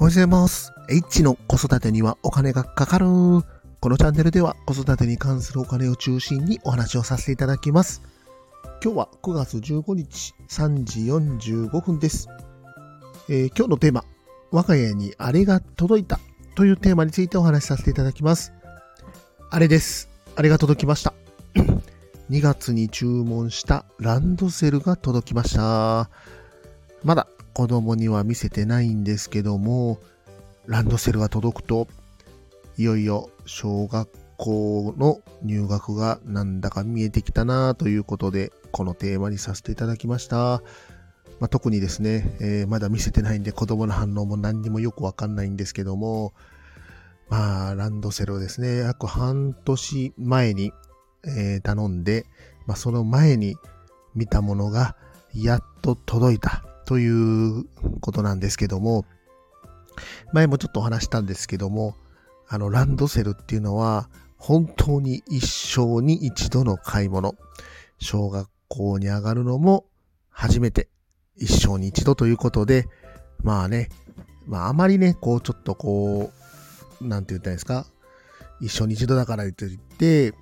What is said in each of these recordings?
おはようございます。H の子育てにはお金がかかる。このチャンネルでは子育てに関するお金を中心にお話をさせていただきます。今日は9月15日3時45分です。えー今日のテーマ、我が家にあれが届いたというテーマについてお話しさせていただきます。あれです。あれが届きました。2月に注文したランドセルが届きました。まだ子供には見せてないんですけども、ランドセルが届くと、いよいよ小学校の入学がなんだか見えてきたなということで、このテーマにさせていただきました。まあ、特にですね、えーまだ見せてないんで子供の反応も何にもよくわかんないんですけども、まあ、ランドセルをですね、約半年前に、えー頼んで、まあ、その前に見たものがやっと届いたということなんですけども、前もちょっとお話したんですけども、あの、ランドセルっていうのは、本当に一生に一度の買い物。小学校に上がるのも初めて、一生に一度ということで、まあね、まああまりね、こうちょっとこう、なんて言ったらいいんですか、一生に一度だからといって、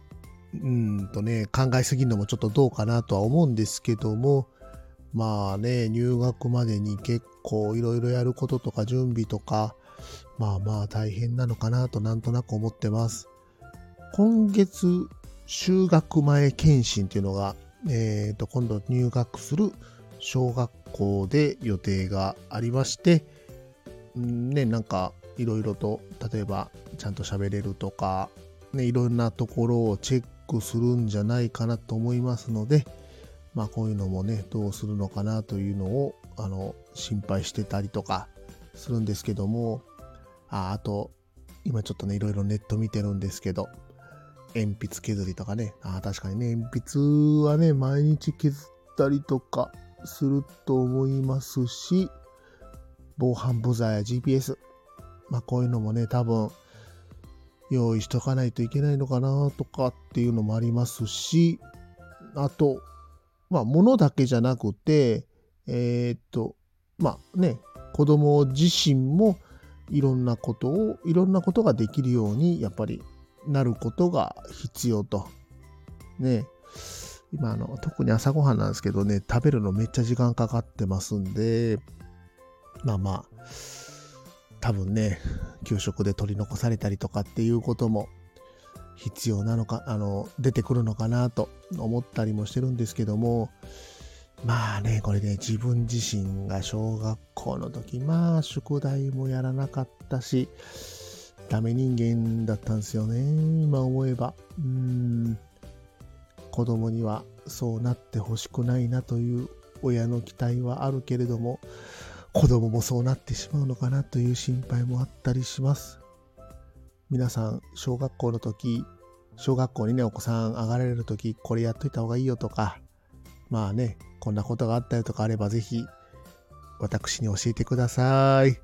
うんとね、考えすぎるのもちょっとどうかなとは思うんですけども、まあね、入学までに結構いろいろやることとか準備とか、まあまあ大変なのかなとなんとなく思ってます。今月、修学前検診っていうのが、えっ、と、今度入学する小学校で予定がありまして、んね、なんかいろいろと、例えばちゃんと喋れるとか、ね、いろんなところをチェックするんじゃないかなと思いますので、まあこういうのもね、どうするのかなというのを、あの、心配してたりとかするんですけども、あ、あと、今ちょっとね、いろいろネット見てるんですけど、鉛筆削りとかね、あ、確かにね、鉛筆はね、毎日削ったりとかすると思いますし、防犯ブザーや GPS、まあこういうのもね、多分、用意しとかないといけないのかなとかっていうのもありますし、あと、まあ、物だけじゃなくて、えーっと、まあね、子供自身もいろんなことを、いろんなことができるように、やっぱりなることが必要と。ね、今あの、特に朝ごはんなんですけどね、食べるのめっちゃ時間かかってますんで、まあまあ、多分ね、給食で取り残されたりとかっていうことも必要なのか、あの、出てくるのかなと思ったりもしてるんですけども、まあね、これね、自分自身が小学校の時、まあ、宿題もやらなかったし、ダメ人間だったんですよね、今思えば。うん、子供にはそうなってほしくないなという親の期待はあるけれども、子供もそうなってしまうのかなという心配もあったりします。皆さん、小学校の時、小学校にね、お子さん上がられる時、これやっといた方がいいよとか、まあね、こんなことがあったよとかあれば、ぜひ、私に教えてください。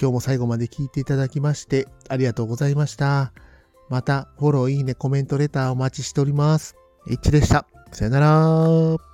今日も最後まで聞いていただきまして、ありがとうございました。また、フォロー、いいね、コメント、レターお待ちしております。H でした。さよなら。